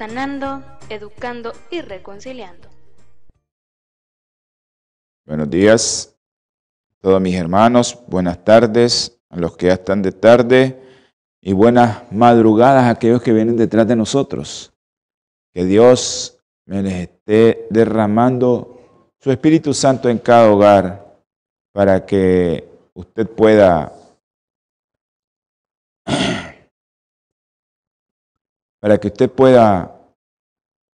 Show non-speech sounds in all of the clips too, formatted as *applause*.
sanando, educando y reconciliando. Buenos días a todos mis hermanos, buenas tardes a los que ya están de tarde y buenas madrugadas a aquellos que vienen detrás de nosotros. Que Dios me les esté derramando su Espíritu Santo en cada hogar para que usted pueda para que usted pueda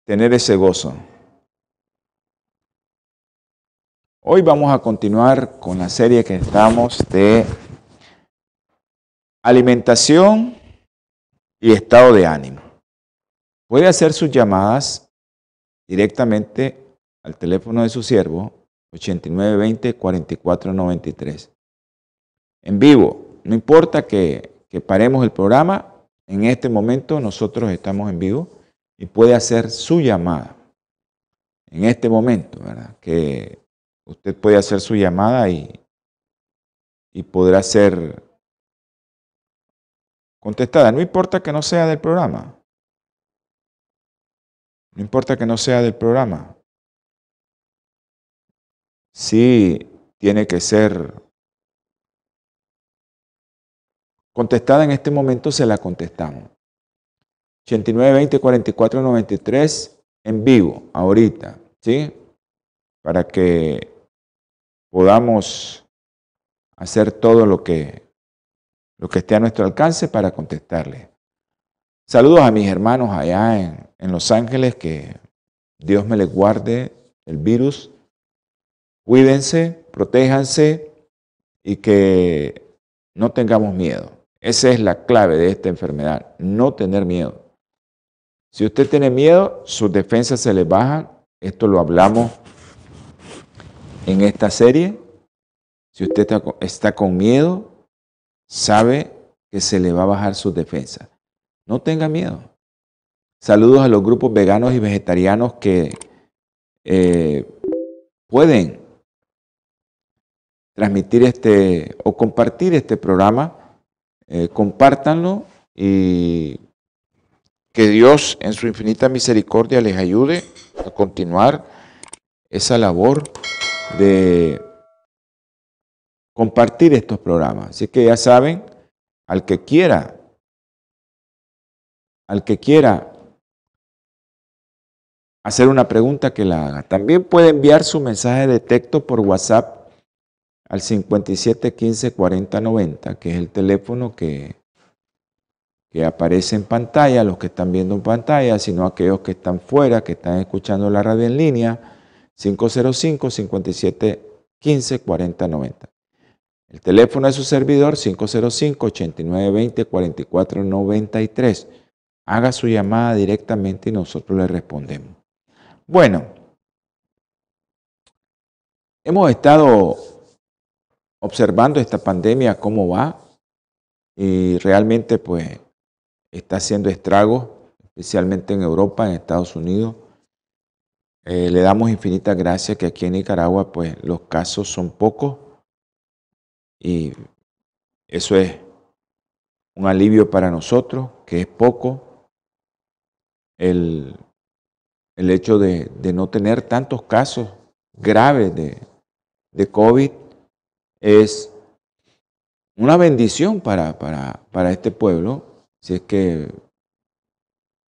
tener ese gozo. Hoy vamos a continuar con la serie que estamos de alimentación y estado de ánimo. Puede hacer sus llamadas directamente al teléfono de su siervo 8920-4493. En vivo, no importa que, que paremos el programa, en este momento nosotros estamos en vivo y puede hacer su llamada. En este momento, ¿verdad? Que usted puede hacer su llamada y, y podrá ser contestada. No importa que no sea del programa. No importa que no sea del programa. Sí tiene que ser contestada en este momento, se la contestamos. 89 20 44 93 en vivo, ahorita, ¿sí? Para que podamos hacer todo lo que, lo que esté a nuestro alcance para contestarle. Saludos a mis hermanos allá en, en Los Ángeles, que Dios me les guarde el virus. Cuídense, protéjanse y que no tengamos miedo. Esa es la clave de esta enfermedad, no tener miedo. Si usted tiene miedo, sus defensas se le bajan. Esto lo hablamos en esta serie. Si usted está con miedo, sabe que se le va a bajar sus defensas. No tenga miedo. Saludos a los grupos veganos y vegetarianos que eh, pueden transmitir este o compartir este programa eh, compártanlo y que Dios en su infinita misericordia les ayude a continuar esa labor de compartir estos programas. Así que ya saben, al que quiera, al que quiera hacer una pregunta que la haga. También puede enviar su mensaje de texto por WhatsApp al 57 15 40 90, que es el teléfono que, aparece en pantalla, los que están viendo en pantalla, sino aquellos que están fuera, que están escuchando la radio en línea, 505 57 15 40 90. El teléfono de su servidor 505 89 20 44 93. Haga su llamada directamente y nosotros le respondemos. Bueno, hemos estado observando esta pandemia cómo va y realmente pues está haciendo estragos, especialmente en Europa, en Estados Unidos. Eh, le damos infinitas gracias que aquí en Nicaragua pues los casos son pocos y eso es un alivio para nosotros, que es poco. El, el hecho de, de, no tener tantos casos graves de, de COVID es una bendición para, para, este pueblo, si es que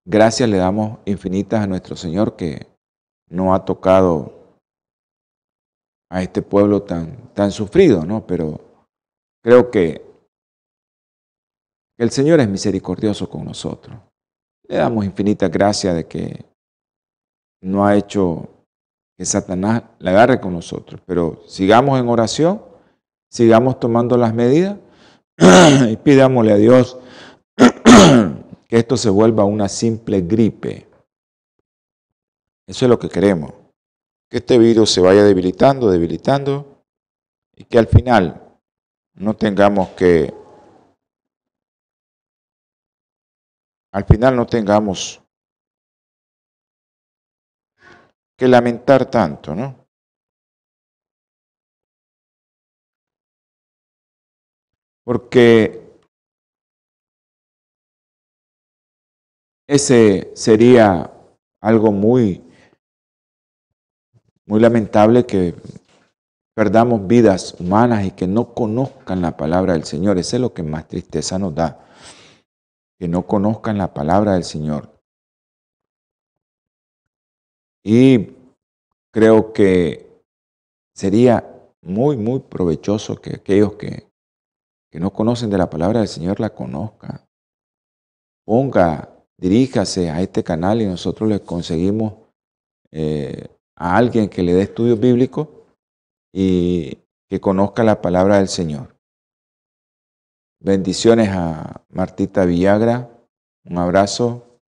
gracias le damos infinitas a nuestro Señor que no ha tocado a este pueblo tan, tan sufrido, ¿no? Pero creo que el Señor es misericordioso con nosotros. Le damos infinitas gracias de que no ha hecho que Satanás la agarre con nosotros, pero sigamos en oración sigamos tomando las medidas *clears throat* y pidámosle a Dios *clears throat* que esto se vuelva una simple gripe, Eso es lo que queremos. Que este virus se vaya debilitando, debilitando y que al final no tengamos que, al final no tengamos que lamentar tanto, ¿no? Porque ese sería algo muy, muy lamentable que perdamos vidas humanas y que no conozcan la palabra del Señor. Eso es lo que más tristeza nos da, que no conozcan la palabra del Señor. Y creo que sería muy, muy provechoso que aquellos que, que no conocen de la palabra del Señor la conozcan. Ponga, diríjase a este canal y nosotros le conseguimos eh, a alguien que le dé estudios bíblicos y que conozca la palabra del Señor. Bendiciones a Martita Villagra, un abrazo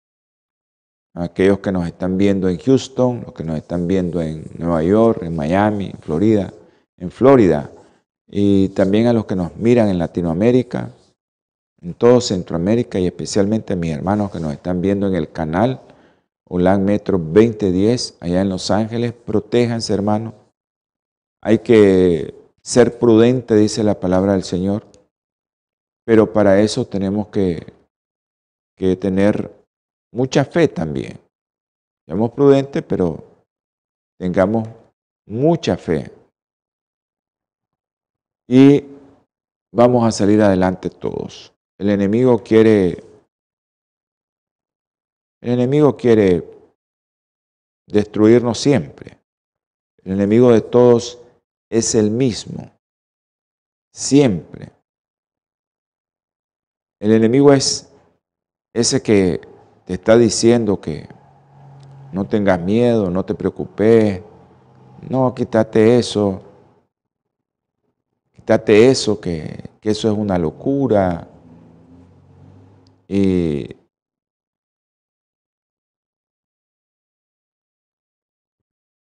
a aquellos que nos están viendo en Houston, los que nos están viendo en Nueva York, en Miami, en Florida, en Florida, y también a los que nos miran en Latinoamérica, en todo Centroamérica y especialmente a mis hermanos que nos están viendo en el canal Holan Metro 2010 allá en Los Ángeles. Protéjanse, hermanos. Hay que ser prudente, dice la palabra del Señor, pero para eso tenemos que, que tener mucha fe también. Seamos prudentes, pero tengamos mucha fe. Y vamos a salir adelante todos. El enemigo quiere el enemigo quiere destruirnos siempre. El enemigo de todos es el mismo. Siempre. El enemigo es ese que te está diciendo que no tengas miedo, no te preocupes, no, quítate eso, quítate eso, que, eso es una locura. Y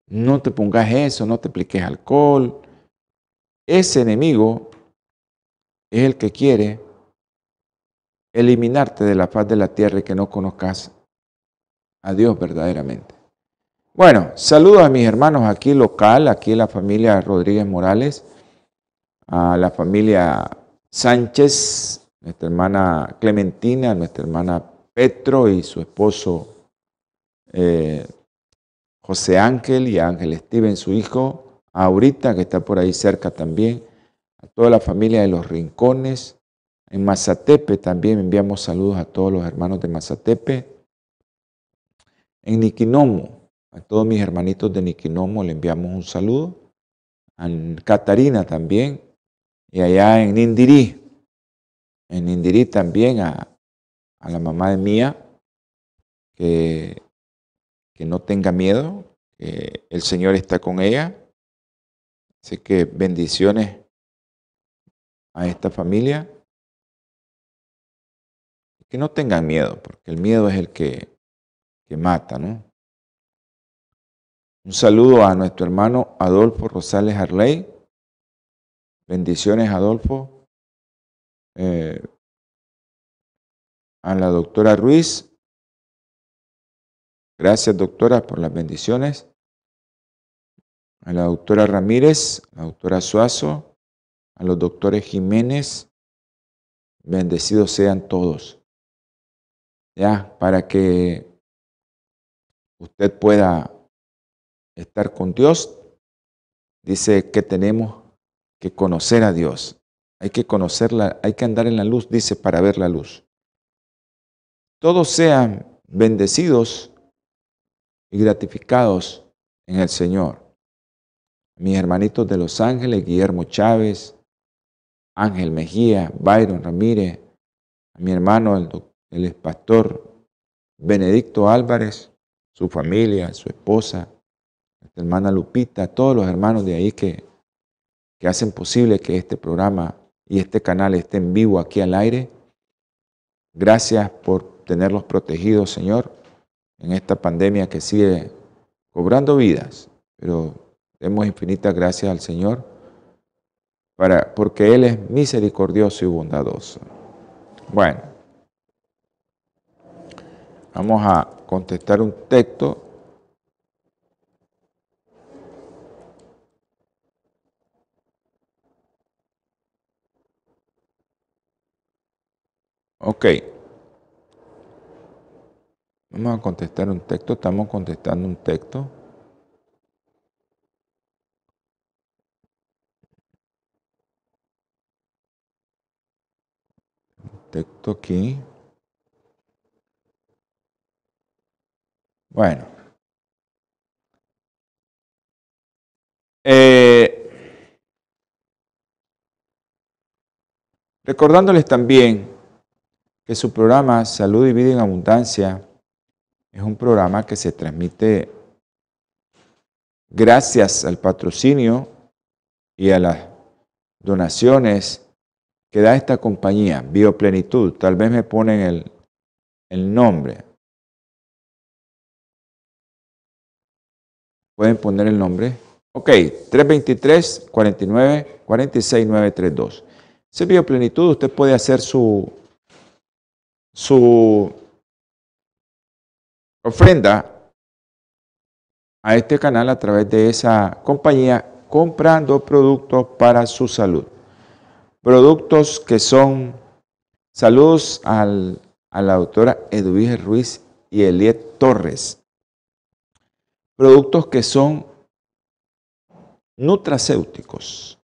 no te pongas eso, no te apliques alcohol. Ese enemigo es el que quiere eliminarte de la paz de la tierra y que no conozcas a Dios verdaderamente. Bueno, saludos a mis hermanos aquí local, aquí la familia Rodríguez Morales, a la familia Sánchez, nuestra hermana Clementina, nuestra hermana Petro y su esposo eh, José Ángel y Ángel Steven, su hijo, a Aurita, que está por ahí cerca también, a toda la familia de los Rincones, en Mazatepe también enviamos saludos a todos los hermanos de Mazatepe. En Niquinomo, a todos mis hermanitos de Niquinomo le enviamos un saludo. A Catarina también. Y allá en Nindirí, en Nindirí también a, a la mamá de Mía, que, que no tenga miedo, que el Señor está con ella. Así que bendiciones a esta familia que no tengan miedo, porque el miedo es el que, que mata, ¿no? Un saludo a nuestro hermano Adolfo Rosales Arley. Bendiciones, Adolfo. Eh, a la doctora Ruiz. Gracias, doctora, por las bendiciones. A la doctora Ramírez, a la doctora Suazo, a los doctores Jiménez. Bendecidos sean todos ya, para que usted pueda estar con Dios, dice que tenemos que conocer a Dios. Hay que conocerla, hay que andar en la luz, dice, para ver la luz. Todos sean bendecidos y gratificados en el Señor. Mis hermanitos de Los Ángeles, Guillermo Chávez, Ángel Mejía, Byron Ramírez, a mi hermano el el pastor Benedicto Álvarez, su familia, su esposa, nuestra hermana Lupita, todos los hermanos de ahí que, que hacen posible que este programa y este canal esté en vivo aquí al aire. Gracias por tenerlos protegidos, Señor, en esta pandemia que sigue cobrando vidas, pero demos infinitas gracias al Señor para, porque Él es misericordioso y bondadoso. Bueno, vamos a contestar un texto. Ok. Vamos a contestar un texto. Estamos contestando un texto. texto aquí. Bueno. Eh, recordándoles también que su programa Salud y Vida en Abundancia es un programa que se transmite gracias al patrocinio y a las donaciones que da esta compañía, Bioplenitud. Tal vez me ponen el, el nombre. ¿Pueden poner el nombre? Ok, 323 49 46 932. Ese Bioplenitud usted puede hacer su, su ofrenda a este canal a través de esa compañía comprando productos para su salud. Productos que son, saludos al, a la doctora Edwige Ruiz y Eliet Torres, productos que son nutracéuticos.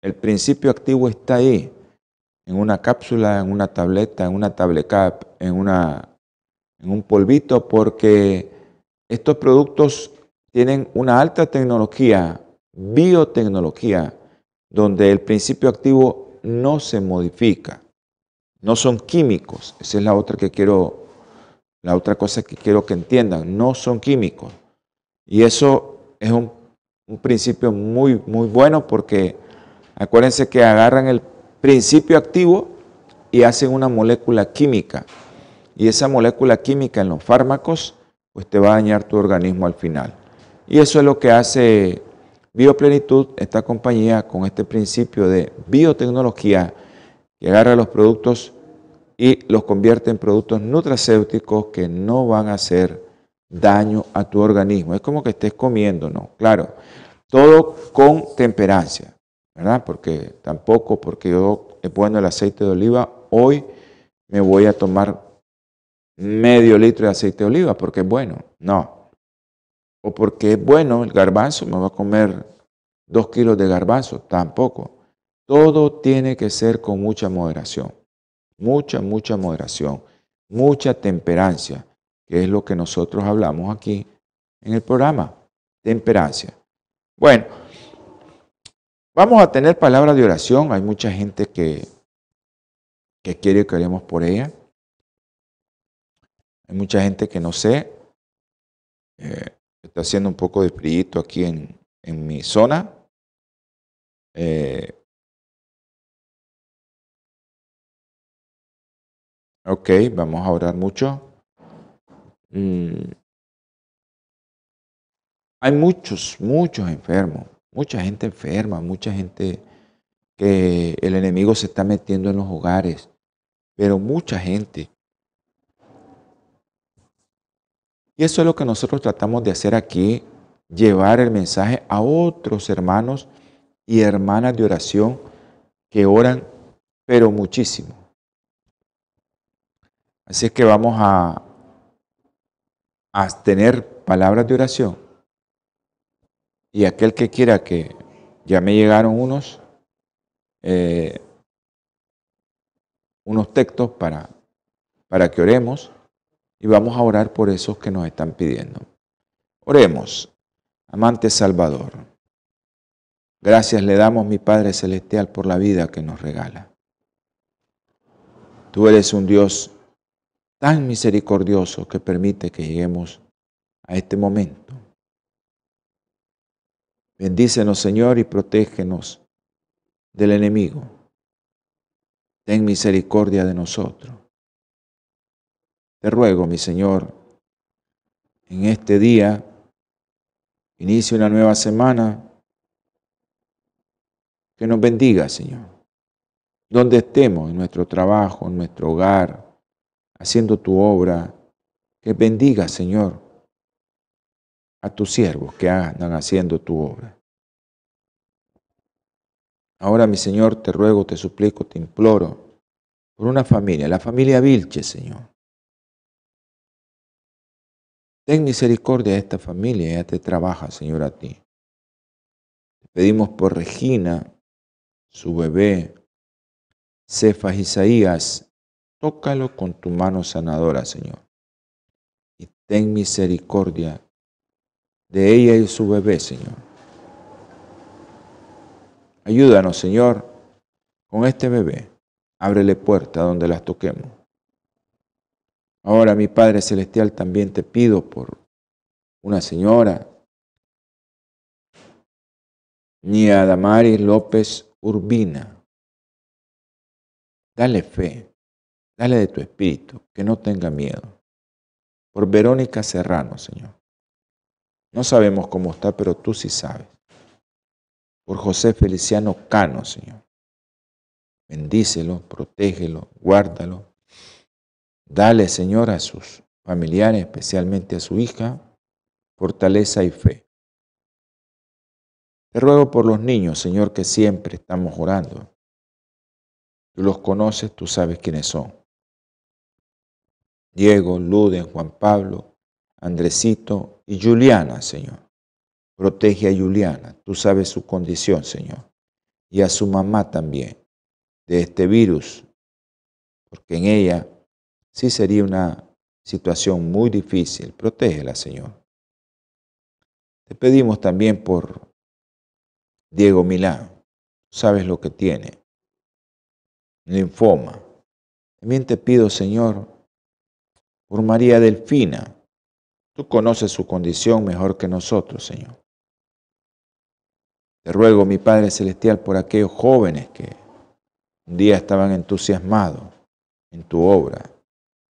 El principio activo está ahí, en una cápsula, en una tableta, en una tablecap, en, una, en un polvito, porque estos productos tienen una alta tecnología, biotecnología, donde el principio activo no se modifica. No son químicos. Esa es la otra que quiero, la otra cosa que quiero que entiendan. No son químicos. Y eso es un, principio muy, muy bueno porque acuérdense que agarran el principio activo y hacen una molécula química. Y esa molécula química en los fármacos, pues te va a dañar tu organismo al final. Y eso es lo que hace Bioplenitud, esta compañía con este principio de biotecnología que agarra los productos y los convierte en productos nutracéuticos que no van a hacer daño a tu organismo. Es como que estés comiendo, ¿no? Claro, todo con temperancia, ¿verdad? Porque tampoco, porque yo he puesto el aceite de oliva, hoy me voy a tomar medio litro de aceite de oliva porque es bueno. No, o porque es bueno el garbanzo, me va a comer dos kilos de garbanzo, tampoco. Todo tiene que ser con mucha moderación, mucha, mucha moderación, mucha temperancia, que es lo que nosotros hablamos aquí en el programa, temperancia. Bueno, vamos a tener palabras de oración, hay mucha gente que, que quiere que oremos por ella. Hay mucha gente que no sé. Eh, Está haciendo un poco de frío aquí en, en, mi zona. Eh, ok, vamos a orar mucho. Mm. Hay muchos, muchos enfermos, mucha gente enferma, mucha gente que el enemigo se está metiendo en los hogares, pero mucha gente Y eso es lo que nosotros tratamos de hacer aquí, llevar el mensaje a otros hermanos y hermanas de oración que oran, pero muchísimo. Así es que vamos a, a tener palabras de oración. Y aquel que quiera que ya me llegaron unos, eh, unos textos para, para que oremos y vamos a orar por esos que nos están pidiendo. Oremos, amante Salvador. Gracias le damos, mi Padre Celestial, por la vida que nos regala. Tú eres un Dios tan misericordioso que permite que lleguemos a este momento. Bendícenos, Señor, y protégenos del enemigo. Ten misericordia de nosotros. Te ruego, mi Señor, en este día inicie una nueva semana. Que nos bendiga, Señor. Donde estemos, en nuestro trabajo, en nuestro hogar, haciendo tu obra, que bendiga, Señor, a tus siervos que andan haciendo tu obra. Ahora, mi Señor, te ruego, te suplico, te imploro por una familia, la familia Vilche, Señor. Ten misericordia de esta familia, ella te trabaja, Señor, a ti. Te pedimos por Regina, su bebé, Cefas Isaías, tócalo con tu mano sanadora, Señor. Y ten misericordia de ella y su bebé, Señor. Ayúdanos, Señor, con este bebé. Ábrele puerta donde las toquemos. Ahora, mi Padre Celestial, también te pido por una señora, Nia Damaris López Urbina. Dale fe, dale de tu espíritu, que no tenga miedo. Por Verónica Serrano, Señor. No sabemos cómo está, pero tú sí sabes. Por José Feliciano Cano, Señor. Bendícelo, protégelo, guárdalo. Dale, Señor, a sus familiares, especialmente a su hija, fortaleza y fe. Te ruego por los niños, Señor, que siempre estamos orando. Tú los conoces, tú sabes quiénes son. Diego, Luden, Juan Pablo, Andresito y Juliana, Señor. Protege a Juliana, tú sabes su condición, Señor. Y a su mamá también, de este virus, porque en ella sí sería una situación muy difícil. Protégela, Señor. Te pedimos también por Diego Milán. Sabes lo que tiene. Linfoma. También te pido, Señor, por María Delfina. Tú conoces su condición mejor que nosotros, Señor. Te ruego, mi Padre Celestial, por aquellos jóvenes que un día estaban entusiasmados en tu obra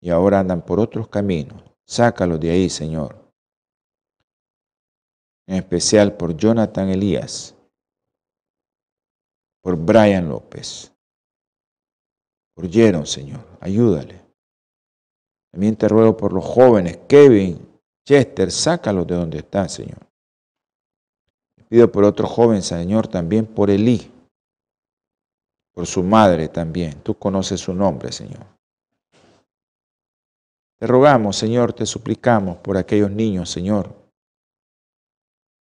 y ahora andan por otros caminos. Sácalos de ahí, Señor. En especial por Jonathan Elías, por Brian López, por Señor. Ayúdale. También te ruego por los jóvenes, Kevin, Chester, sácalos de donde están, Señor. pido por otro joven, Señor, también por Elí, por su madre también. Tú conoces su nombre, Señor. Te rogamos, Señor, te suplicamos por aquellos niños, Señor,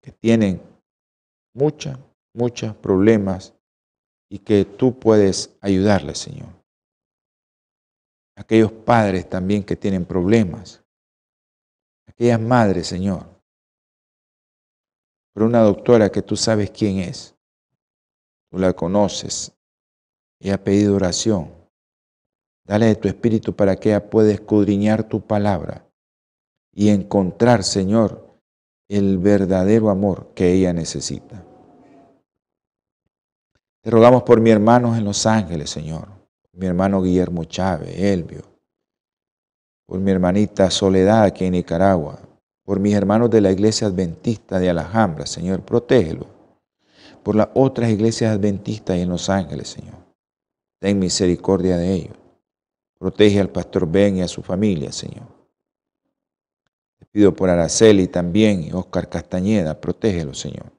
que tienen muchos, muchos problemas y que tú puedes ayudarles, Señor. Aquellos padres también que tienen problemas. Aquellas madres, Señor. Por una doctora que tú sabes quién es. Tú la conoces y ha pedido oración. Dale de tu espíritu para que ella pueda escudriñar tu palabra y encontrar, Señor, el verdadero amor que ella necesita. Te rogamos por mi hermanos en Los Ángeles, Señor. Mi hermano Guillermo Chávez, Elvio. Por mi hermanita Soledad aquí en Nicaragua. Por mis hermanos de la iglesia adventista de Alhambra, Señor, protégelo. Por las otras iglesias adventistas en Los Ángeles, Señor. Ten misericordia de ellos. Protege al pastor Ben y a su familia, Señor. Te pido por Araceli también y Oscar Castañeda, protégelo, Señor.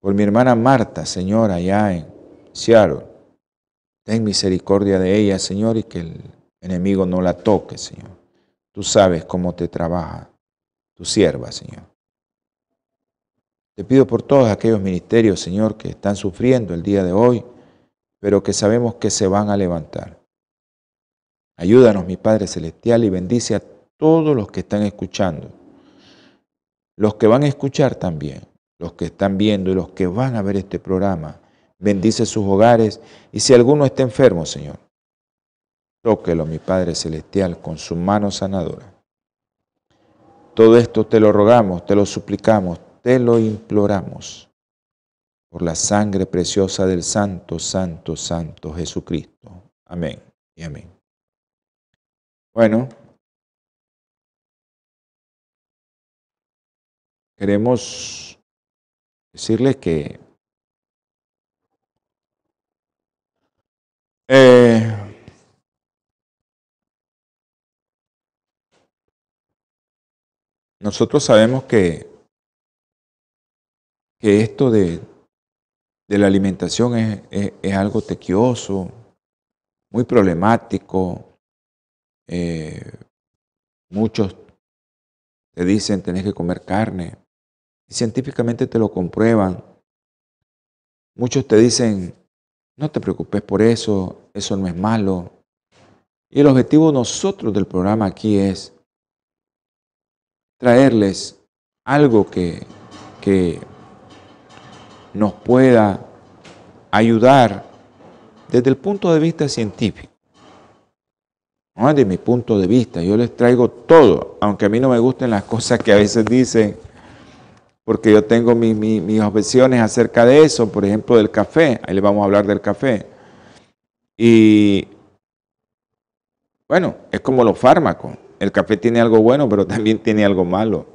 Por mi hermana Marta, Señor, allá en Seattle. Ten misericordia de ella, Señor, y que el enemigo no la toque, Señor. Tú sabes cómo te trabaja tu sierva, Señor. Te pido por todos aquellos ministerios, Señor, que están sufriendo el día de hoy, pero que sabemos que se van a levantar. Ayúdanos, mi Padre Celestial, y bendice a todos los que están escuchando. Los que van a escuchar también, los que están viendo y los que van a ver este programa. Bendice sus hogares y si alguno está enfermo, Señor, tóquelo, mi Padre Celestial, con su mano sanadora. Todo esto te lo rogamos, te lo suplicamos, te lo imploramos por la sangre preciosa del Santo, Santo, Santo Jesucristo. Amén y amén. Bueno, queremos decirles que eh, nosotros sabemos que, que esto de, de la alimentación es, es, algo tequioso, muy problemático. Eh, muchos te dicen tenés que comer carne científicamente te lo comprueban. Muchos te dicen no te preocupes por eso, eso no es malo. Y el objetivo nosotros del programa aquí es traerles algo que, que nos pueda ayudar desde el punto de vista científico. No desde mi punto de vista, yo les traigo todo, aunque a mí no me gusten las cosas que a veces dicen, porque yo tengo mis objeciones acerca de eso, por ejemplo, del café, ahí le vamos a hablar del café. Y bueno, es como los fármacos, el café tiene algo bueno, pero también tiene algo malo.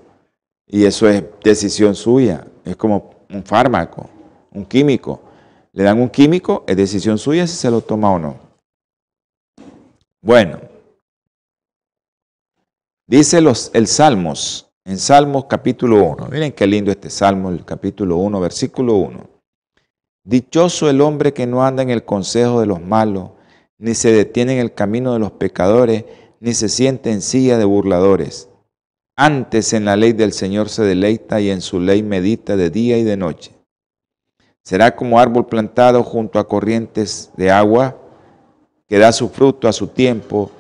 Y eso es decisión suya, es como un fármaco, un químico. Le dan un químico, es decisión suya si se lo toma o no. Bueno, dice los, el Salmos, en Salmos capítulo 1. Miren qué lindo este Salmo, el capítulo 1, versículo 1. Dichoso el hombre que no anda en el consejo de los malos, ni se detiene en el camino de los pecadores, ni se siente en silla de burladores. Antes en la ley del Señor se deleita y en su ley medita de día y de noche. Será como árbol plantado junto a corrientes de agua, que da su fruto a su tiempo,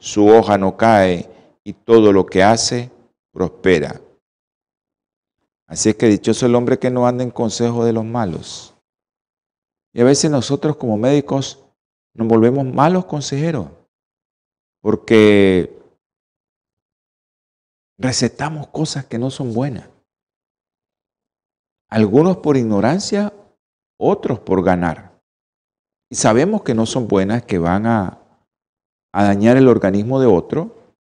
su hoja no cae y todo lo que hace prospera. Así es que dichoso el hombre que no anda en consejo de los malos. Y a veces nosotros como médicos nos volvemos malos consejeros, porque recetamos cosas que no son buenas. Algunos por ignorancia otros por ganar. Y sabemos que no son buenas, que van a, dañar el organismo de otro,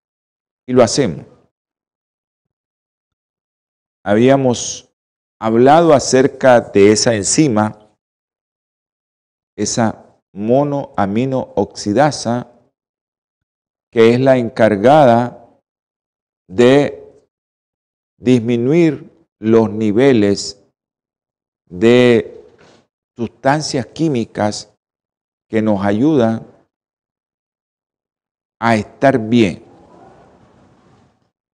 y lo hacemos. Habíamos hablado acerca de esa enzima, esa monoamino oxidasa, que es la encargada de disminuir los niveles de sustancias químicas que nos ayudan a estar bien.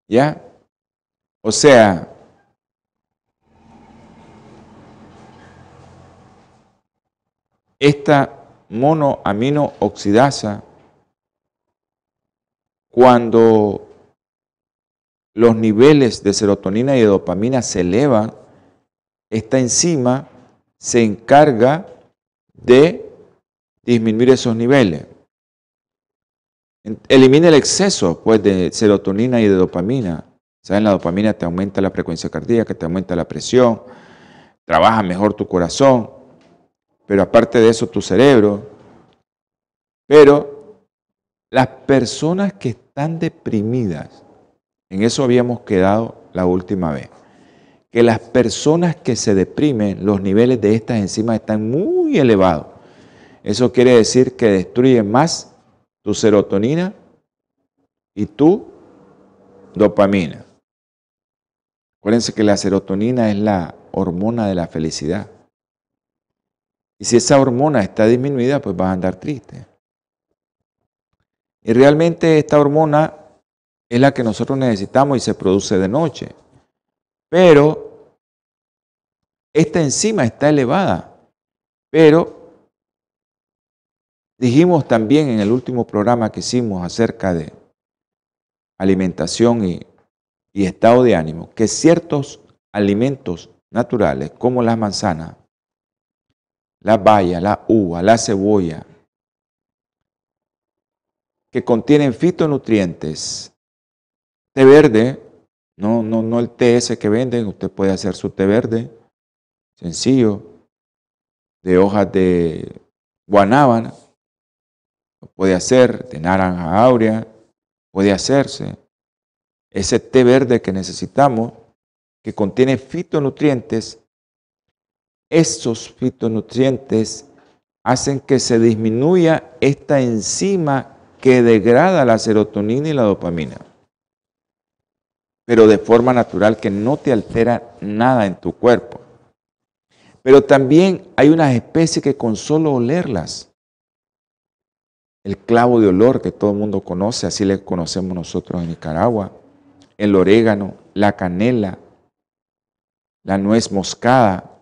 ¿Ya? O sea, esta monoamino oxidasa, cuando los niveles de serotonina y de dopamina se elevan, esta enzima se encarga de disminuir esos niveles. Elimina el exceso pues, de serotonina y de dopamina. ¿Saben? La dopamina te aumenta la frecuencia cardíaca, te aumenta la presión, trabaja mejor tu corazón, pero aparte de eso tu cerebro. Pero las personas que están deprimidas, en eso habíamos quedado la última vez que las personas que se deprimen, los niveles de estas enzimas están muy elevados. Eso quiere decir que destruyen más tu serotonina y tu dopamina. Acuérdense que la serotonina es la hormona de la felicidad. Y si esa hormona está disminuida, pues vas a andar triste. Y realmente esta hormona es la que nosotros necesitamos y se produce de noche. Pero esta enzima está elevada. Pero dijimos también en el último programa que hicimos acerca de alimentación y, estado de ánimo, que ciertos alimentos naturales como las manzanas, la baya, la uva, la cebolla, que contienen fitonutrientes, té verde, no, no, no el té ese que venden, usted puede hacer su té verde, sencillo, de hojas de guanábana, puede hacer, de naranja áurea, puede hacerse. Ese té verde que necesitamos que contiene fitonutrientes, estos fitonutrientes hacen que se disminuya esta enzima que degrada la serotonina y la dopamina, pero de forma natural que no te altera nada en tu cuerpo. Pero también hay unas especies que con solo olerlas, el clavo de olor que todo el mundo conoce, así le conocemos nosotros en Nicaragua, el orégano, la canela, la nuez moscada.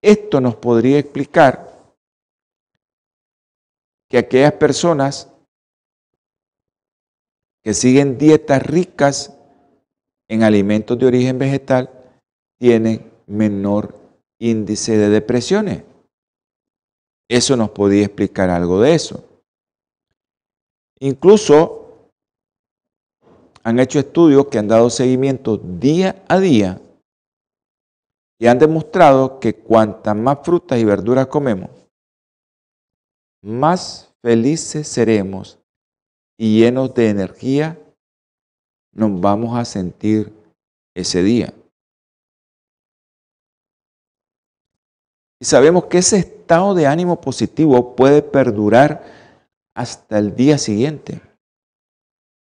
Esto nos podría explicar que aquellas personas que siguen dietas ricas en alimentos de origen vegetal tienen menor índice de depresiones. Eso nos podría explicar algo de eso. Incluso han hecho estudios que han dado seguimiento día a día y han demostrado que cuantas más frutas y verduras comemos, más felices seremos y llenos de energía nos vamos a sentir ese día. Y sabemos que ese estado de ánimo positivo puede perdurar hasta el día siguiente.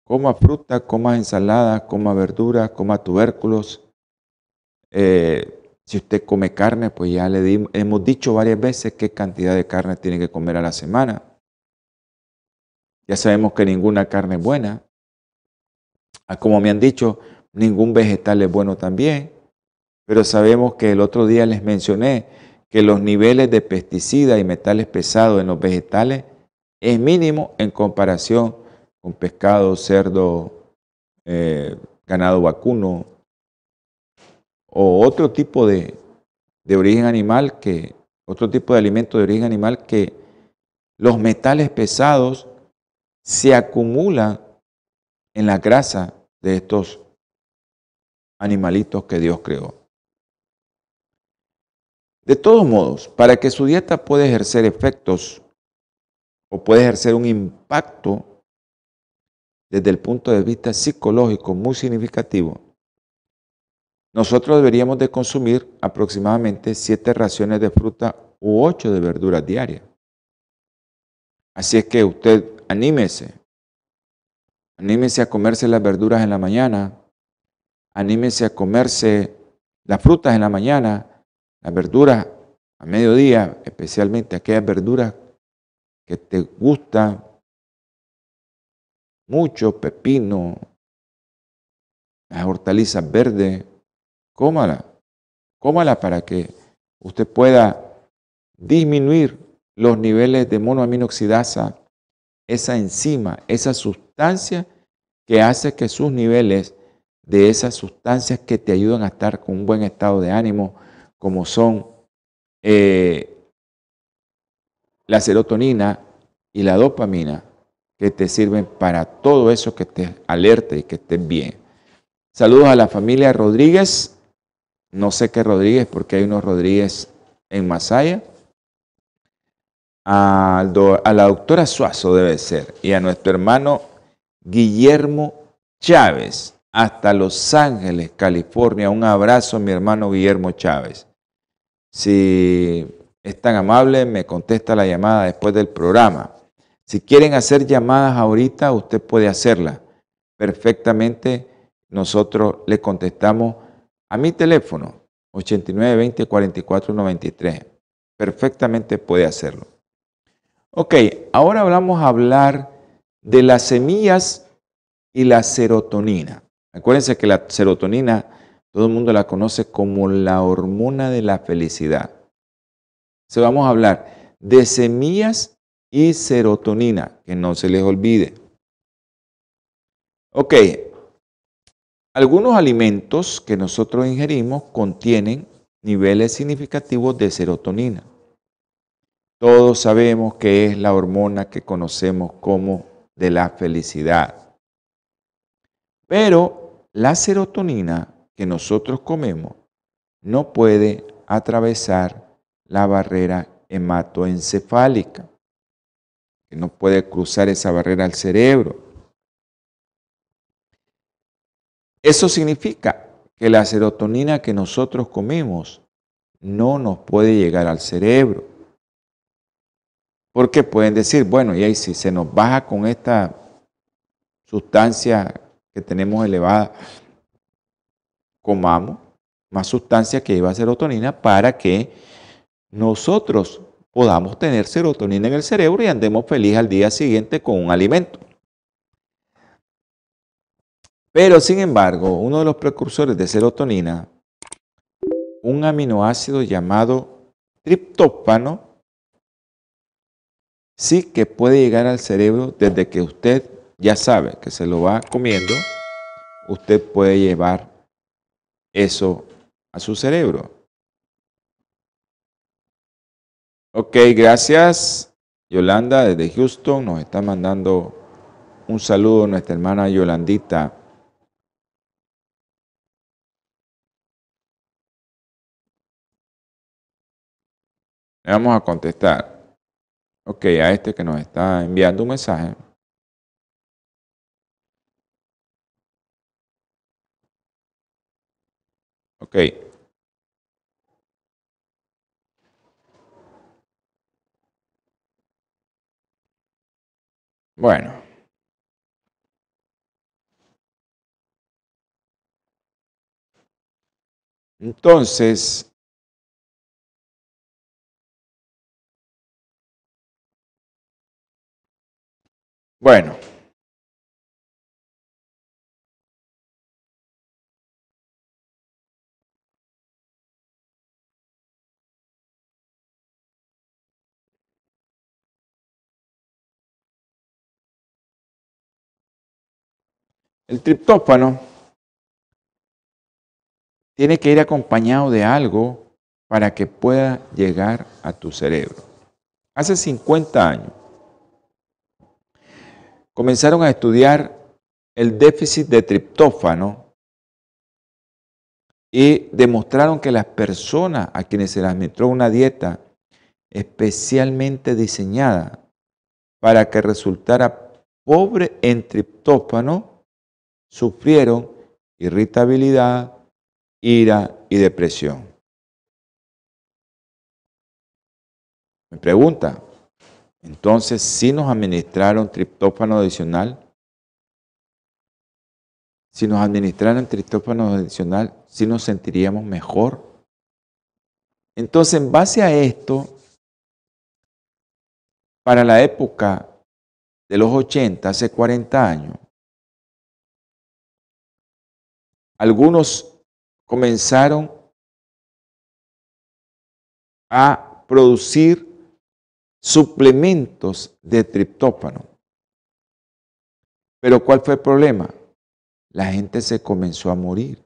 Coma fruta, coma ensalada, coma verdura, coma tubérculos. Eh, si usted come carne, pues ya le hemos dicho varias veces qué cantidad de carne tiene que comer a la semana. Ya sabemos que ninguna carne es buena. Ah, como me han dicho, ningún vegetal es bueno también. Pero sabemos que el otro día les mencioné que los niveles de pesticidas y metales pesados en los vegetales es mínimo en comparación con pescado, cerdo, eh, ganado vacuno o otro tipo de, de origen animal que, otro tipo de alimento de origen animal que los metales pesados se acumulan en la grasa de estos animalitos que Dios creó. De todos modos, para que su dieta pueda ejercer efectos o pueda ejercer un impacto desde el punto de vista psicológico muy significativo, nosotros deberíamos de consumir aproximadamente siete raciones de fruta u ocho de verduras diarias. Así es que usted anímese, anímese a comerse las verduras en la mañana, anímese a comerse las frutas en la mañana, las verduras a mediodía, especialmente aquellas verduras que te gustan mucho, pepino, las hortalizas verdes, cómala, cómala para que usted pueda disminuir los niveles de monoaminoxidasa, esa enzima, esa sustancia que hace que sus niveles de esas sustancias que te ayudan a estar con un buen estado de ánimo, como son eh, la serotonina y la dopamina, que te sirven para todo eso que te alerte y que estés bien. Saludos a la familia Rodríguez. No sé qué Rodríguez, porque hay unos Rodríguez en Masaya. A, la doctora Suazo debe ser. Y a nuestro hermano Guillermo Chávez, hasta Los Ángeles, California. Un abrazo, mi hermano Guillermo Chávez. Si es tan amable, me contesta la llamada después del programa. Si quieren hacer llamadas ahorita, usted puede hacerla. Perfectamente nosotros le contestamos a mi teléfono 8920 4493. Perfectamente puede hacerlo. Ok, ahora vamos a hablar de las semillas y la serotonina. Acuérdense que la serotonina todo el mundo la conoce como la hormona de la felicidad. Se vamos a hablar de semillas y serotonina, que no se les olvide. Ok, algunos alimentos que nosotros ingerimos contienen niveles significativos de serotonina. Todos sabemos que es la hormona que conocemos como de la felicidad. Pero la serotonina que nosotros comemos no puede atravesar la barrera hematoencefálica, que no puede cruzar esa barrera al cerebro. Eso significa que la serotonina que nosotros comimos no nos puede llegar al cerebro. Porque pueden decir, bueno, y ahí si se nos baja con esta sustancia que tenemos elevada, comamos más sustancia que lleva serotonina para que nosotros podamos tener serotonina en el cerebro y andemos feliz al día siguiente con un alimento. Pero sin embargo, uno de los precursores de serotonina, un aminoácido llamado triptófano, sí que puede llegar al cerebro desde que usted ya sabe que se lo va comiendo, usted puede llevar eso a su cerebro. Ok, gracias. Yolanda desde Houston nos está mandando un saludo a nuestra hermana Yolandita. Le vamos a contestar. Ok, a este que nos está enviando un mensaje. Ok. Bueno. Entonces, bueno. El triptófano tiene que ir acompañado de algo para que pueda llegar a tu cerebro. Hace 50 años comenzaron a estudiar el déficit de triptófano y demostraron que las personas a quienes se les administró una dieta especialmente diseñada para que resultara pobre en triptófano, sufrieron irritabilidad, ira y depresión. Me pregunta, entonces, si nos administraron triptófano adicional, si nos administraran triptófano adicional, si nos sentiríamos mejor. Entonces, en base a esto, para la época de los 80, hace 40 años, algunos comenzaron a producir suplementos de triptófano. Pero ¿cuál fue el problema? La gente se comenzó a morir.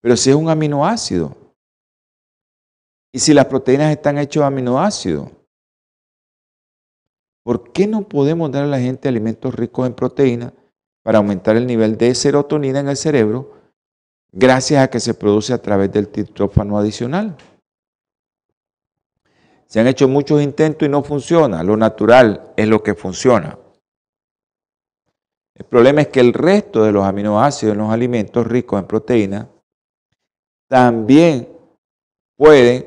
Pero si es un aminoácido, y si las proteínas están hechas de aminoácidos, ¿por qué no podemos dar a la gente alimentos ricos en proteínas para aumentar el nivel de serotonina en el cerebro gracias a que se produce a través del triptófano adicional. Se han hecho muchos intentos y no funciona. Lo natural es lo que funciona. El problema es que el resto de los aminoácidos en los alimentos ricos en proteína también pueden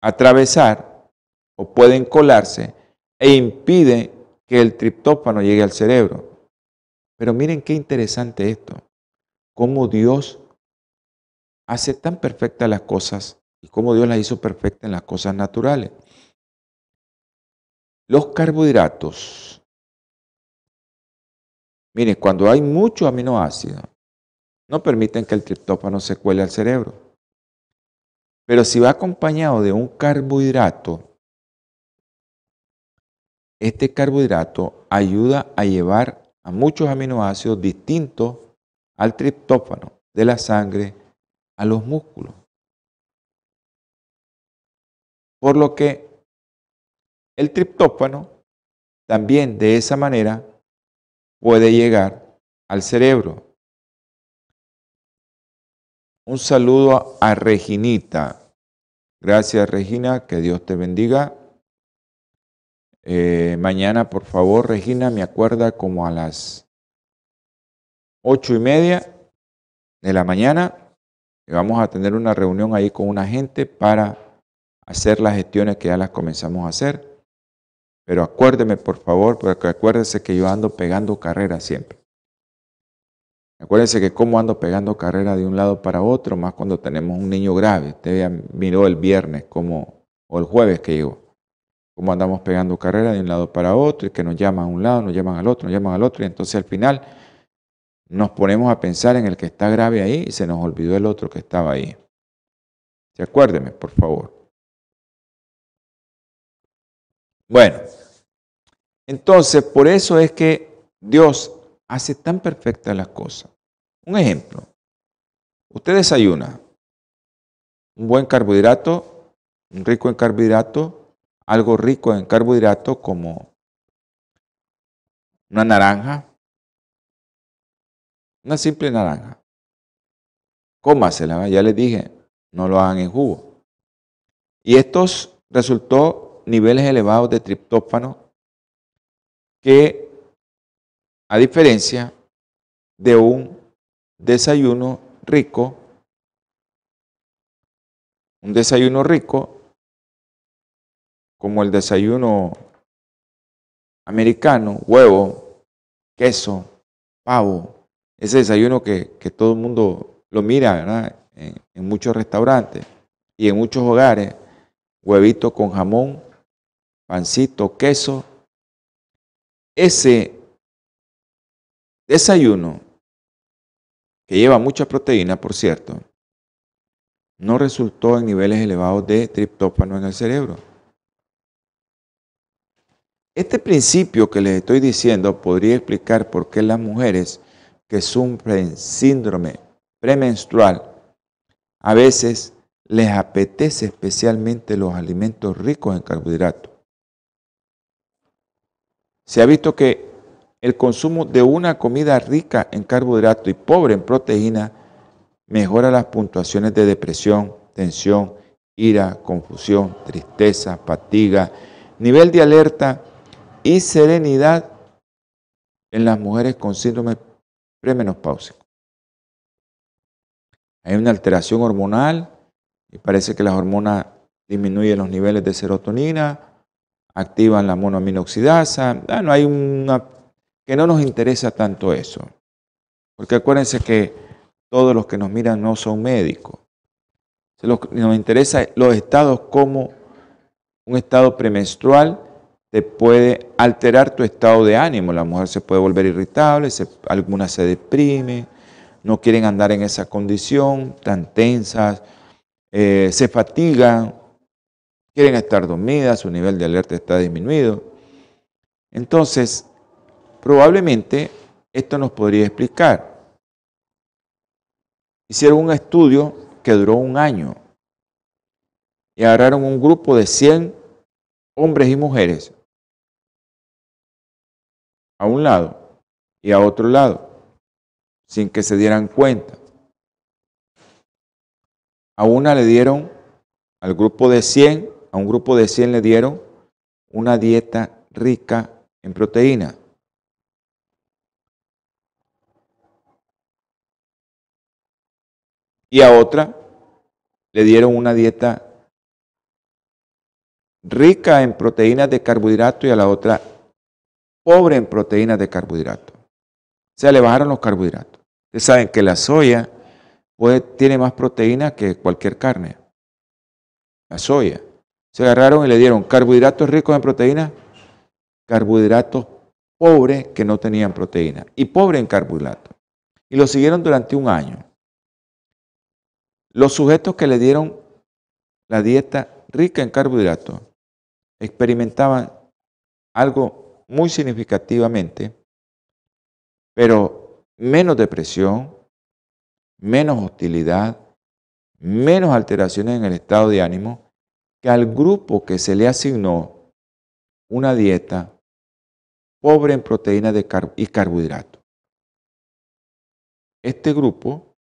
atravesar o pueden colarse e impiden que el triptófano llegue al cerebro. Pero miren qué interesante esto, cómo Dios hace tan perfectas las cosas y cómo Dios las hizo perfectas en las cosas naturales. Los carbohidratos. Miren, cuando hay mucho aminoácido, no permiten que el triptófano se cuele al cerebro. Pero si va acompañado de un carbohidrato, este carbohidrato ayuda a llevar a muchos aminoácidos distintos al triptófano de la sangre a los músculos. Por lo que el triptófano también de esa manera puede llegar al cerebro. Un saludo a Reginita. Gracias Regina, que Dios te bendiga. Eh, mañana, por favor, Regina, me acuerda como a las 8 y media de la mañana. Vamos a tener una reunión ahí con una gente para hacer las gestiones que ya las comenzamos a hacer. Pero acuérdeme, por favor, porque acuérdese que yo ando pegando carrera siempre. Acuérdense que como ando pegando carrera de un lado para otro, más cuando tenemos un niño grave. Usted ya miró el viernes como, o el jueves que llegó, cómo andamos pegando carrera de un lado para otro y que nos llaman a un lado, nos llaman al otro, nos llaman al otro. Y entonces al final nos ponemos a pensar en el que está grave ahí y se nos olvidó el otro que estaba ahí. ¿Se acuérdeme, por favor. Bueno, entonces por eso es que Dios hace tan perfectas las cosas. Un ejemplo, usted desayuna un buen carbohidrato, un rico en carbohidrato, algo rico en carbohidrato como una naranja, una simple naranja. Cómasela, ya les dije, no lo hagan en jugo. Y estos resultó niveles elevados de triptófano que a diferencia de un desayuno rico, un desayuno rico como el desayuno americano, huevo, queso, pavo, ese desayuno que, todo el mundo lo mira En, en muchos restaurantes y en muchos hogares, huevito con jamón, pancito, queso. Ese desayuno, que lleva mucha proteína, por cierto, no resultó en niveles elevados de triptófano en el cerebro. Este principio que les estoy diciendo podría explicar por qué las mujeres que sufren síndrome premenstrual a veces les apetece especialmente los alimentos ricos en carbohidratos. Se ha visto que el consumo de una comida rica en carbohidrato y pobre en proteína mejora las puntuaciones de depresión, tensión, ira, confusión, tristeza, fatiga, nivel de alerta y serenidad en las mujeres con síndrome premenopáusico. Hay una alteración hormonal y parece que las hormonas disminuyen los niveles de serotonina, activan la monoaminoxidasa. Ah, no hay una que no nos interesa tanto eso. Porque acuérdense que todos los que nos miran no son médicos. Nos interesa los estados como un estado premenstrual te puede alterar tu estado de ánimo. La mujer se puede volver irritable, algunas se deprime, no quieren andar en esa condición tan tensas, eh, se fatigan, quieren estar dormidas, su nivel de alerta está disminuido. Entonces, Probablemente esto nos podría explicar. Hicieron un estudio que duró un año y agarraron un grupo de 100 hombres y mujeres a un lado y a otro lado, sin que se dieran cuenta. A una le dieron, al grupo de 100, a un grupo de 100 le dieron una dieta rica en proteína. y a otra le dieron una dieta rica en proteínas de carbohidrato y a la otra pobre en proteínas de carbohidrato. O sea, le bajaron los carbohidratos. Ustedes saben que la soya tiene más proteína que cualquier carne. La soya. Se agarraron y le dieron carbohidratos ricos en proteína, carbohidratos pobres que no tenían proteína y pobre en carbohidratos. Y lo siguieron durante un año. Los sujetos que le dieron la dieta rica en carbohidratos experimentaban algo muy significativamente, pero menos depresión, menos hostilidad, menos alteraciones en el estado de ánimo que al grupo que se le asignó una dieta pobre en proteínas y carbohidratos. Este grupo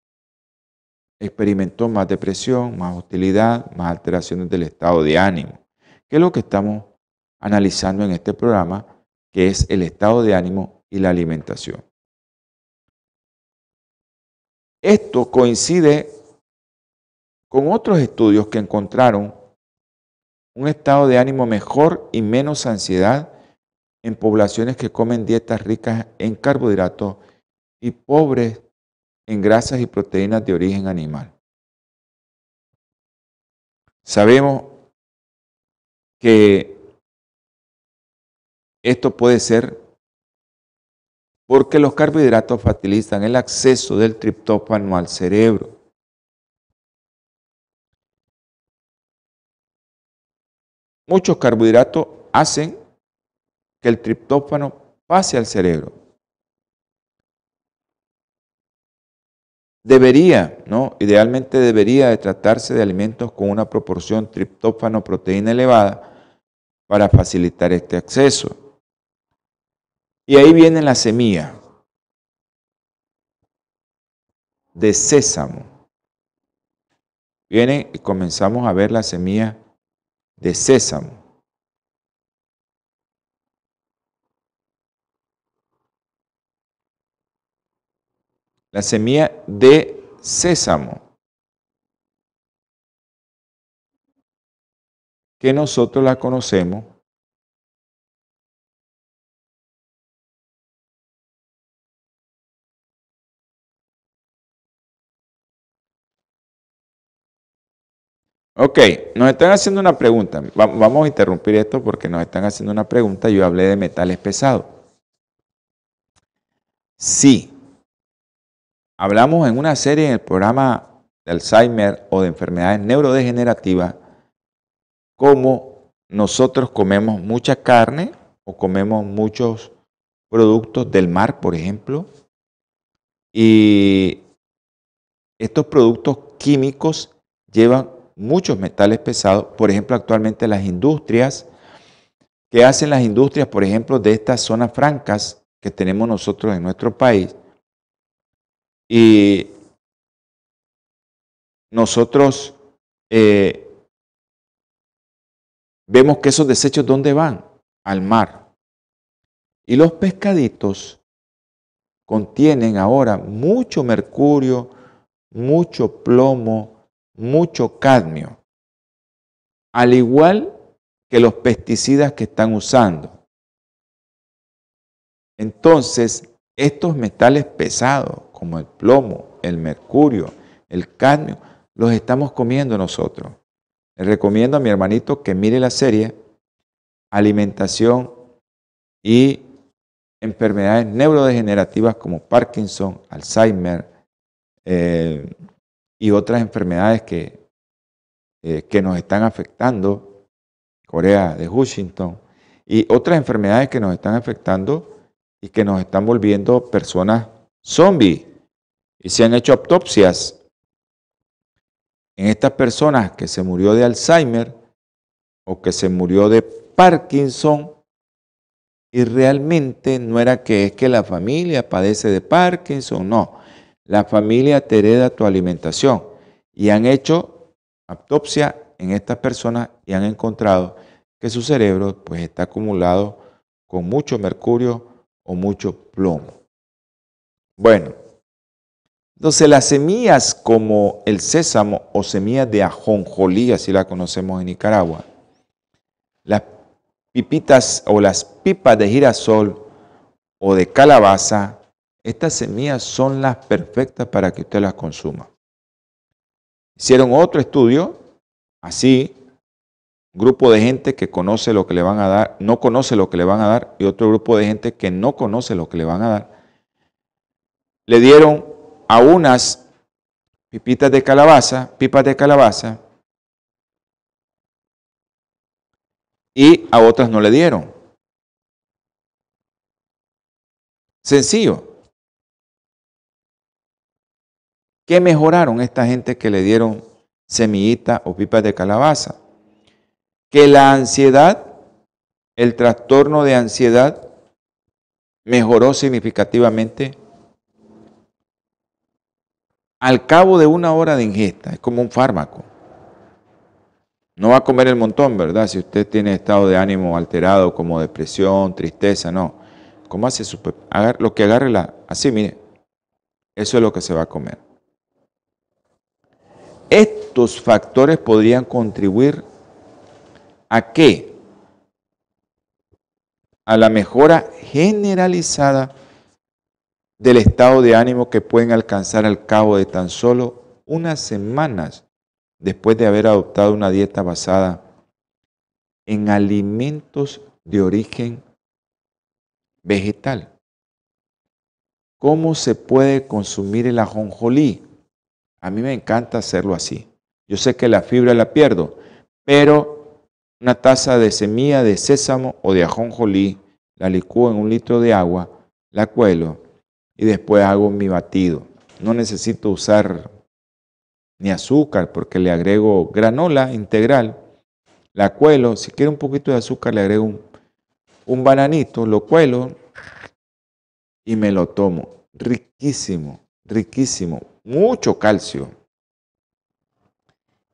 experimentó más depresión, más hostilidad, más alteraciones del estado de ánimo, que es lo que estamos analizando en este programa, que es el estado de ánimo y la alimentación. Esto coincide con otros estudios que encontraron un estado de ánimo mejor y menos ansiedad en poblaciones que comen dietas ricas en carbohidratos y pobres en grasas y proteínas de origen animal. Sabemos que esto puede ser porque los carbohidratos facilitan el acceso del triptófano al cerebro. Muchos carbohidratos hacen que el triptófano pase al cerebro. Debería, ¿no? Idealmente debería de tratarse de alimentos con una proporción triptófano-proteína elevada para facilitar este acceso. Y ahí viene la semilla de sésamo. Viene y comenzamos a ver la semilla de sésamo. la semilla de sésamo, que nosotros la conocemos Ok, nos están haciendo una pregunta. Vamos a interrumpir esto porque nos están haciendo una pregunta. Yo hablé de metales pesados. Sí, hablamos en una serie en el programa de Alzheimer o de enfermedades neurodegenerativas, cómo nosotros comemos mucha carne o comemos muchos productos del mar, por ejemplo, y estos productos químicos llevan muchos metales pesados, por ejemplo, actualmente las industrias, que hacen las industrias, por ejemplo, de estas zonas francas que tenemos nosotros en nuestro país, y nosotros eh, vemos que esos desechos, ¿dónde van? Al mar. Y los pescaditos contienen ahora mucho mercurio, mucho plomo, mucho cadmio, al igual que los pesticidas que están usando. Entonces, estos metales pesados, como el plomo, el mercurio, el cadmio, los estamos comiendo nosotros. Le recomiendo a mi hermanito que mire la serie Alimentación y enfermedades neurodegenerativas como Parkinson, Alzheimer eh, y otras enfermedades que, eh, que nos están afectando, Corea de Washington, y otras enfermedades que nos están afectando y que nos están volviendo personas zombies. Y se han hecho autopsias en estas personas que se murió de Alzheimer o que se murió de Parkinson y realmente no era que es que la familia padece de Parkinson, no. La familia te hereda tu alimentación y han hecho autopsia en estas personas y han encontrado que su cerebro pues está acumulado con mucho mercurio o mucho plomo. Bueno, entonces las semillas como el sésamo o semillas de ajonjolí, así la conocemos en Nicaragua, las pipitas o las pipas de girasol o de calabaza, estas semillas son las perfectas para que usted las consuma. Hicieron otro estudio, así, grupo de gente que conoce lo que le van a dar, no conoce lo que le van a dar, y otro grupo de gente que no conoce lo que le van a dar. Le dieron a unas pipitas de calabaza, pipas de calabaza, y a otras no le dieron. Sencillo. ¿Qué mejoraron esta gente que le dieron semillita o pipas de calabaza? que la ansiedad, el trastorno de ansiedad, mejoró significativamente al cabo de una hora de ingesta. Es como un fármaco. No va a comer el montón, ¿verdad? Si usted tiene estado de ánimo alterado como depresión, tristeza, no. ¿Cómo hace su... Lo que agarre la... Así, mire. Eso es lo que se va a comer. Estos factores podrían contribuir a qué? A la mejora generalizada del estado de ánimo que pueden alcanzar al cabo de tan solo unas semanas después de haber adoptado una dieta basada en alimentos de origen vegetal. ¿Cómo se puede consumir el ajonjolí? A mí me encanta hacerlo así. Yo sé que la fibra la pierdo, pero una taza de semilla de sésamo o de ajonjolí la licúo en un litro de agua, la cuelo y después hago mi batido. No necesito usar ni azúcar porque le agrego granola integral, la cuelo, si quiero un poquito de azúcar le agrego un, un bananito, lo cuelo y me lo tomo. Riquísimo, riquísimo, mucho calcio.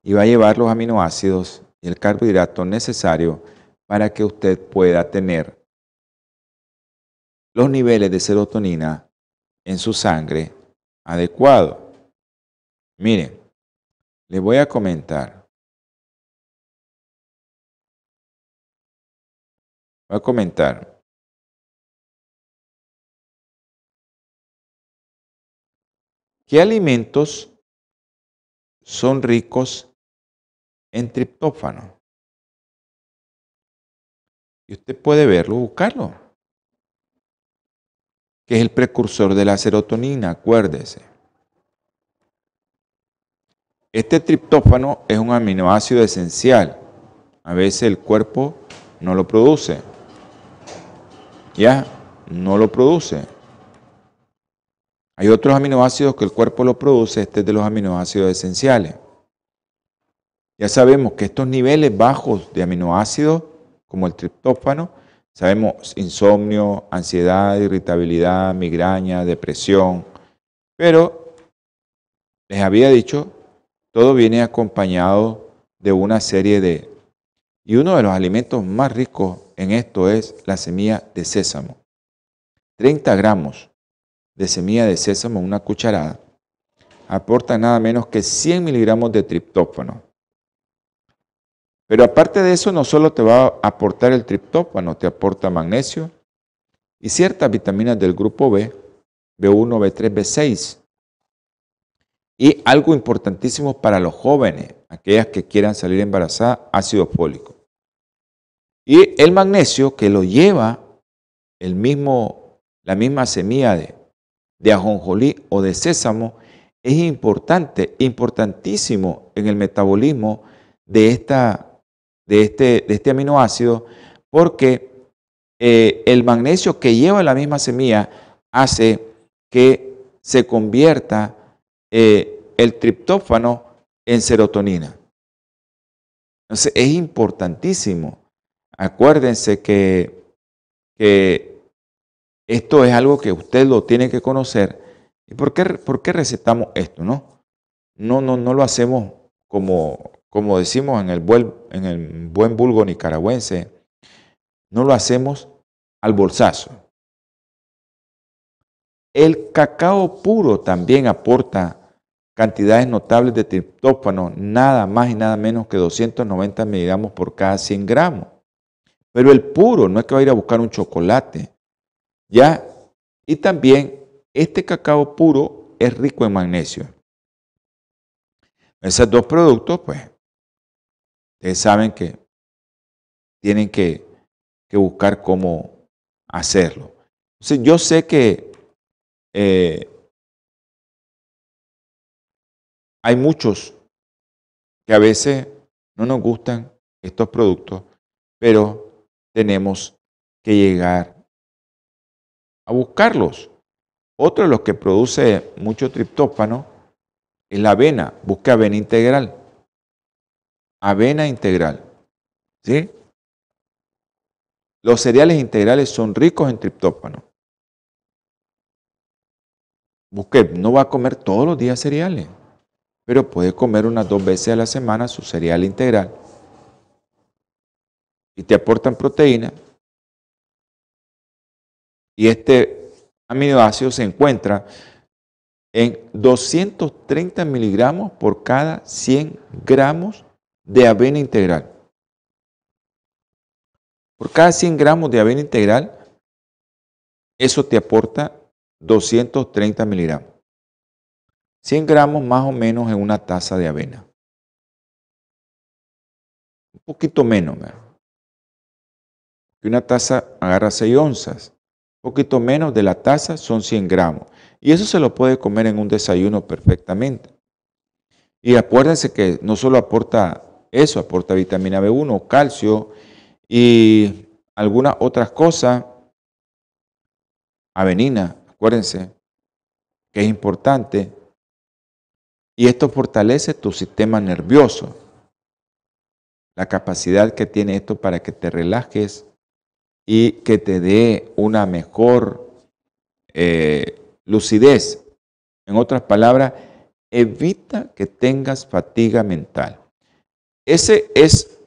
Y va a llevar los aminoácidos y el carbohidrato necesario para que usted pueda tener los niveles de serotonina en su sangre adecuado. Miren, les voy a comentar. Voy a comentar. ¿Qué alimentos son ricos en triptófano? Y usted puede verlo, buscarlo que es el precursor de la serotonina, acuérdese. Este triptófano es un aminoácido esencial. A veces el cuerpo no lo produce. Ya, no lo produce. Hay otros aminoácidos que el cuerpo lo produce, este es de los aminoácidos esenciales. Ya sabemos que estos niveles bajos de aminoácidos, como el triptófano, Sabemos insomnio, ansiedad, irritabilidad, migraña, depresión, pero les había dicho, todo viene acompañado de una serie de... Y uno de los alimentos más ricos en esto es la semilla de sésamo. 30 gramos de semilla de sésamo, una cucharada, aporta nada menos que 100 miligramos de triptófano. Pero aparte de eso, no solo te va a aportar el triptófano, te aporta magnesio y ciertas vitaminas del grupo B, B1, B3, B6. Y algo importantísimo para los jóvenes, aquellas que quieran salir embarazadas, ácido fólico. Y el magnesio que lo lleva el mismo, la misma semilla de, de ajonjolí o de sésamo es importante, importantísimo en el metabolismo de esta de este, de este aminoácido porque eh, el magnesio que lleva la misma semilla hace que se convierta eh, el triptófano en serotonina. Entonces es importantísimo. Acuérdense que, que esto es algo que usted lo tiene que conocer. ¿Y por qué, por qué recetamos esto? No, no, no, no lo hacemos como, como decimos en el, buen, en el buen vulgo nicaragüense, no lo hacemos al bolsazo. El cacao puro también aporta cantidades notables de triptófano, nada más y nada menos que 290 miligramos por cada 100 gramos. Pero el puro, no es que va a ir a buscar un chocolate. ¿Ya? Y también este cacao puro es rico en magnesio. Esos dos productos, pues, Ustedes saben que tienen que, buscar cómo hacerlo. Entonces, yo sé que eh, hay muchos que a veces no nos gustan estos productos, pero tenemos que llegar a buscarlos. Otro de los que produce mucho triptófano es la avena. Busca avena integral avena integral. ¿Sí? Los cereales integrales son ricos en triptófano. Busque, no va a comer todos los días cereales, pero puede comer unas dos veces a la semana su cereal integral. Y te aportan proteína. Y este aminoácido se encuentra en 230 miligramos por cada 100 gramos de avena integral. Por cada 100 gramos de avena integral, eso te aporta 230 miligramos. 100 gramos más o menos en una taza de avena. Un poquito menos. Que una taza agarra 6 onzas. Poquito menos de la taza son 100 gramos. Y eso se lo puede comer en un desayuno perfectamente. Y acuérdense que no solo aporta eso, aporta vitamina B1, calcio y algunas otras cosas. Avenina, acuérdense que es importante. Y esto fortalece tu sistema nervioso. La capacidad que tiene esto para que te relajes y que te dé una mejor eh, lucidez. En otras palabras, evita que tengas fatiga mental. Ese es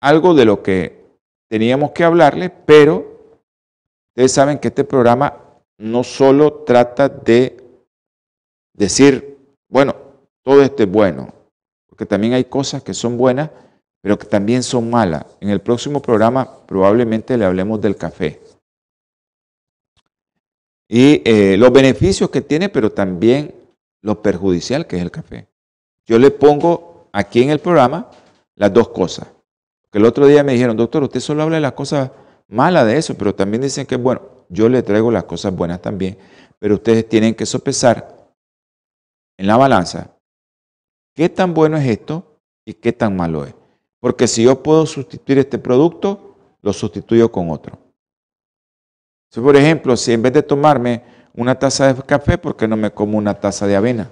algo de lo que teníamos que hablarle, pero ustedes saben que este programa no solo trata de decir, bueno, todo esto es bueno, porque también hay cosas que son buenas, pero que también son malas. En el próximo programa probablemente le hablemos del café. Y eh, los beneficios que tiene, pero también lo perjudicial que es el café. Yo le pongo aquí en el programa las dos cosas. Que el otro día me dijeron, doctor, usted solo habla de las cosas malas de eso, pero también dicen que bueno. Yo le traigo las cosas buenas también, pero ustedes tienen que sopesar en la balanza qué tan bueno es esto y qué tan malo es. Porque si yo puedo sustituir este producto, lo sustituyo con otro. Si, por ejemplo, si en vez de tomarme una taza de café, ¿por qué no me como una taza de avena?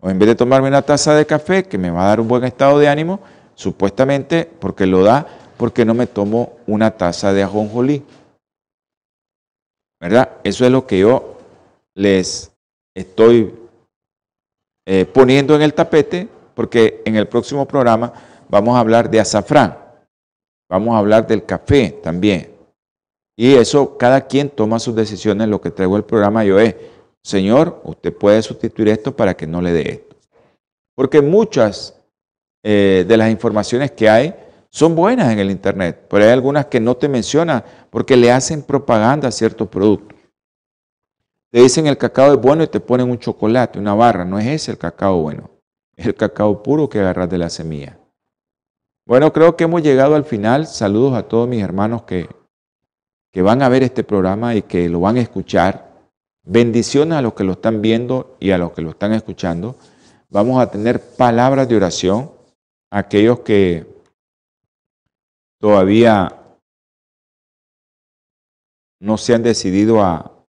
O en vez de tomarme una taza de café, que me va a dar un buen estado de ánimo, supuestamente porque lo da, porque no me tomo una taza de ajonjolí. ¿Verdad? Eso es lo que yo les estoy eh, poniendo en el tapete, porque en el próximo programa vamos a hablar de azafrán, vamos a hablar del café también. Y eso, cada quien toma sus decisiones. Lo que traigo el programa yo es, Señor, usted puede sustituir esto para que no le dé esto. Porque muchas eh, de las informaciones que hay son buenas en el Internet, pero hay algunas que no te mencionan porque le hacen propaganda a ciertos productos. Te dicen el cacao es bueno y te ponen un chocolate, una barra. No es ese el cacao bueno, es el cacao puro que agarras de la semilla. Bueno, creo que hemos llegado al final. Saludos a todos mis hermanos que, que van a ver este programa y que lo van a escuchar. Bendiciones a los que lo están viendo y a los que lo están escuchando. Vamos a tener palabras de oración aquellos que todavía no se han decidido a,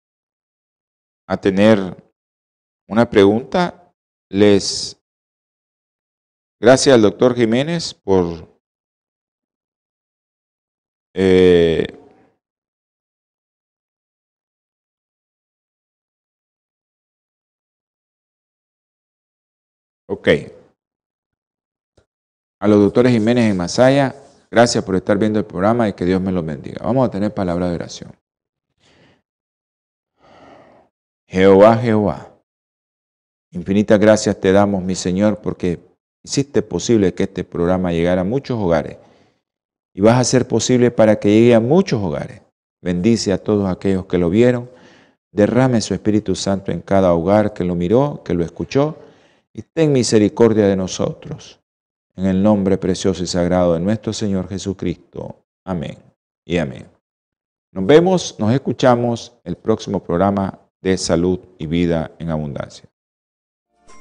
a tener una pregunta, les gracias al doctor Jiménez por eh, ok a los doctores Jiménez en Masaya, gracias por estar viendo el programa y que Dios me los bendiga. Vamos a tener palabra de oración. Jehová, Jehová, infinitas gracias te damos, mi Señor, porque hiciste posible que este programa llegara a muchos hogares y vas a hacer posible para que llegue a muchos hogares. Bendice a todos aquellos que lo vieron. Derrame su Espíritu Santo en cada hogar que lo miró, que lo escuchó, y ten misericordia de nosotros en el nombre precioso y sagrado de nuestro Señor Jesucristo. Amén y amén. Nos vemos, nos escuchamos el próximo programa de Salud y Vida en Abundancia.